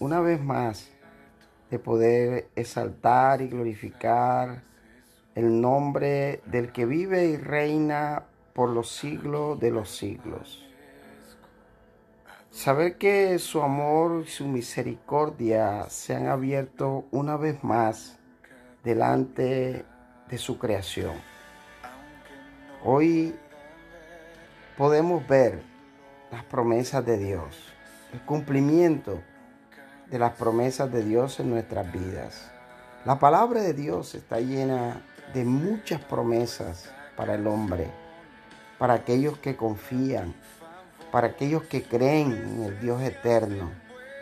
una vez más de poder exaltar y glorificar el nombre del que vive y reina por los siglos de los siglos. Saber que su amor y su misericordia se han abierto una vez más delante de su creación. Hoy podemos ver las promesas de Dios, el cumplimiento de las promesas de Dios en nuestras vidas. La palabra de Dios está llena de muchas promesas para el hombre, para aquellos que confían, para aquellos que creen en el Dios eterno,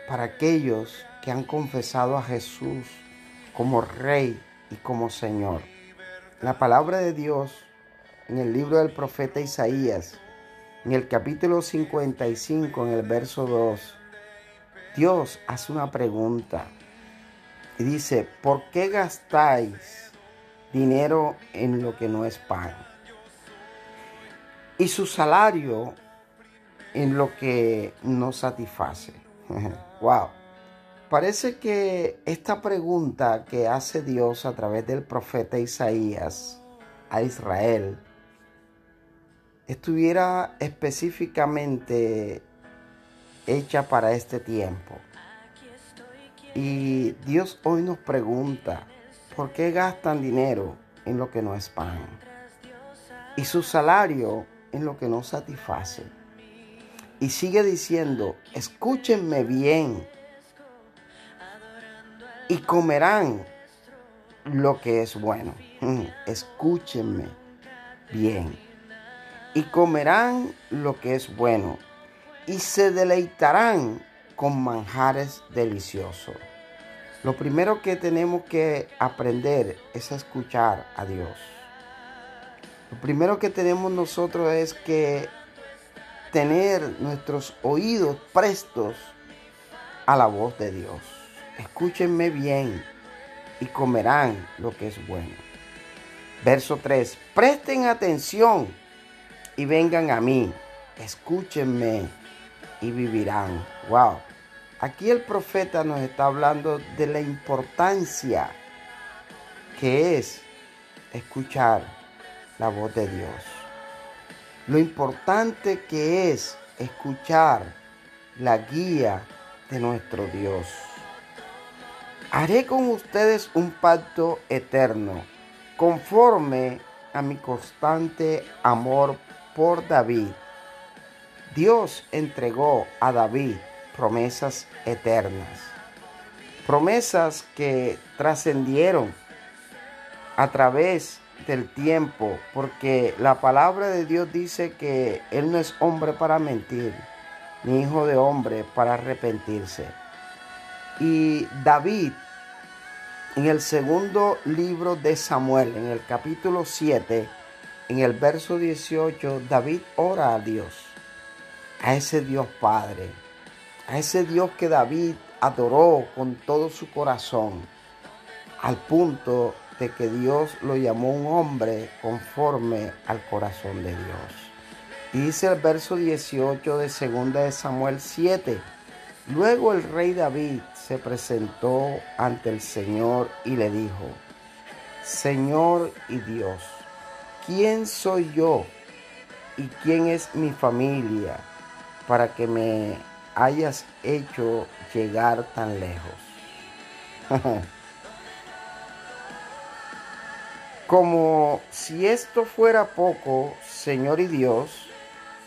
para aquellos que han confesado a Jesús como Rey y como Señor. La palabra de Dios en el libro del profeta Isaías en el capítulo 55, en el verso 2, Dios hace una pregunta y dice, ¿por qué gastáis dinero en lo que no es pan? Y su salario en lo que no satisface. wow. Parece que esta pregunta que hace Dios a través del profeta Isaías a Israel estuviera específicamente hecha para este tiempo. Y Dios hoy nos pregunta, ¿por qué gastan dinero en lo que no es pan? Y su salario en lo que no satisface. Y sigue diciendo, escúchenme bien y comerán lo que es bueno. Escúchenme bien y comerán lo que es bueno y se deleitarán con manjares deliciosos. Lo primero que tenemos que aprender es escuchar a Dios. Lo primero que tenemos nosotros es que tener nuestros oídos prestos a la voz de Dios. Escúchenme bien y comerán lo que es bueno. Verso 3. Presten atención y vengan a mí, escúchenme y vivirán. Wow. Aquí el profeta nos está hablando de la importancia que es escuchar la voz de Dios. Lo importante que es escuchar la guía de nuestro Dios. Haré con ustedes un pacto eterno, conforme a mi constante amor por David. Dios entregó a David promesas eternas, promesas que trascendieron a través del tiempo, porque la palabra de Dios dice que Él no es hombre para mentir, ni hijo de hombre para arrepentirse. Y David, en el segundo libro de Samuel, en el capítulo 7, en el verso 18, David ora a Dios, a ese Dios Padre, a ese Dios que David adoró con todo su corazón, al punto de que Dios lo llamó un hombre conforme al corazón de Dios. Y dice el verso 18 de 2 de Samuel 7, luego el rey David se presentó ante el Señor y le dijo, Señor y Dios, ¿quién soy yo y quién es mi familia para que me hayas hecho llegar tan lejos? Como si esto fuera poco, Señor y Dios,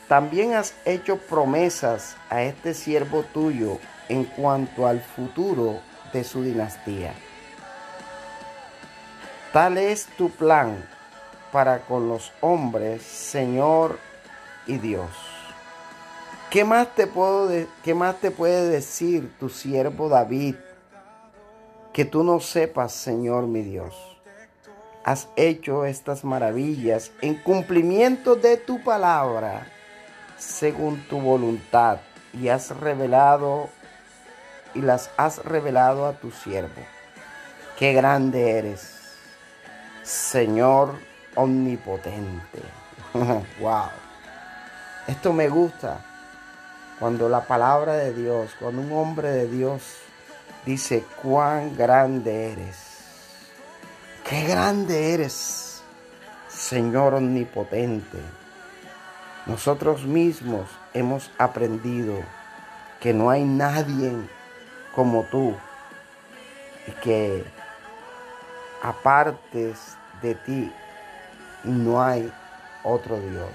también has hecho promesas a este siervo tuyo en cuanto al futuro de su dinastía. Tal es tu plan para con los hombres, Señor y Dios. ¿Qué más te puedo qué más te puede decir tu siervo David que tú no sepas, Señor mi Dios? Has hecho estas maravillas en cumplimiento de tu palabra, según tu voluntad, y has revelado y las has revelado a tu siervo. Qué grande eres, Señor omnipotente. wow. Esto me gusta cuando la palabra de Dios, cuando un hombre de Dios dice, cuán grande eres. Qué grande eres, Señor omnipotente. Nosotros mismos hemos aprendido que no hay nadie como tú y que apartes de ti no hay otro Dios.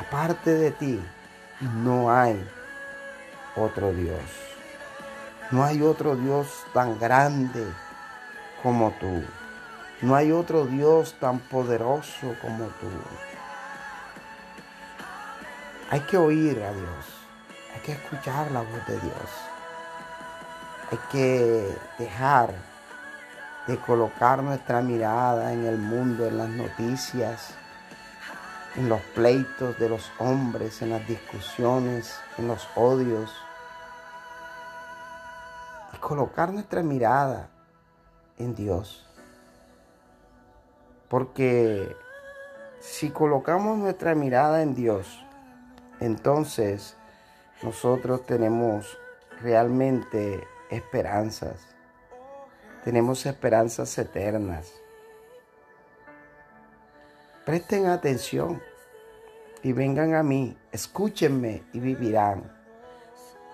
Aparte de ti no hay otro Dios. No hay otro Dios tan grande como tú. No hay otro Dios tan poderoso como tú. Hay que oír a Dios. Hay que escuchar la voz de Dios. Hay que dejar de colocar nuestra mirada en el mundo, en las noticias, en los pleitos de los hombres, en las discusiones, en los odios. Y colocar nuestra mirada en Dios. Porque si colocamos nuestra mirada en Dios, entonces nosotros tenemos realmente esperanzas. Tenemos esperanzas eternas. Presten atención y vengan a mí, escúchenme y vivirán.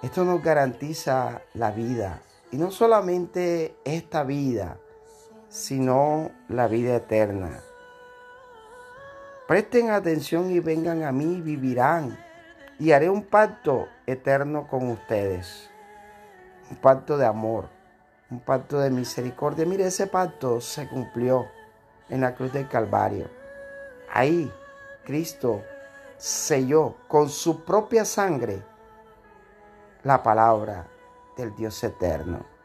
Esto nos garantiza la vida. Y no solamente esta vida, sino la vida eterna. Presten atención y vengan a mí y vivirán. Y haré un pacto eterno con ustedes. Un pacto de amor. Un pacto de misericordia. Mire, ese pacto se cumplió en la cruz del Calvario. Ahí Cristo selló con su propia sangre la palabra del Dios eterno.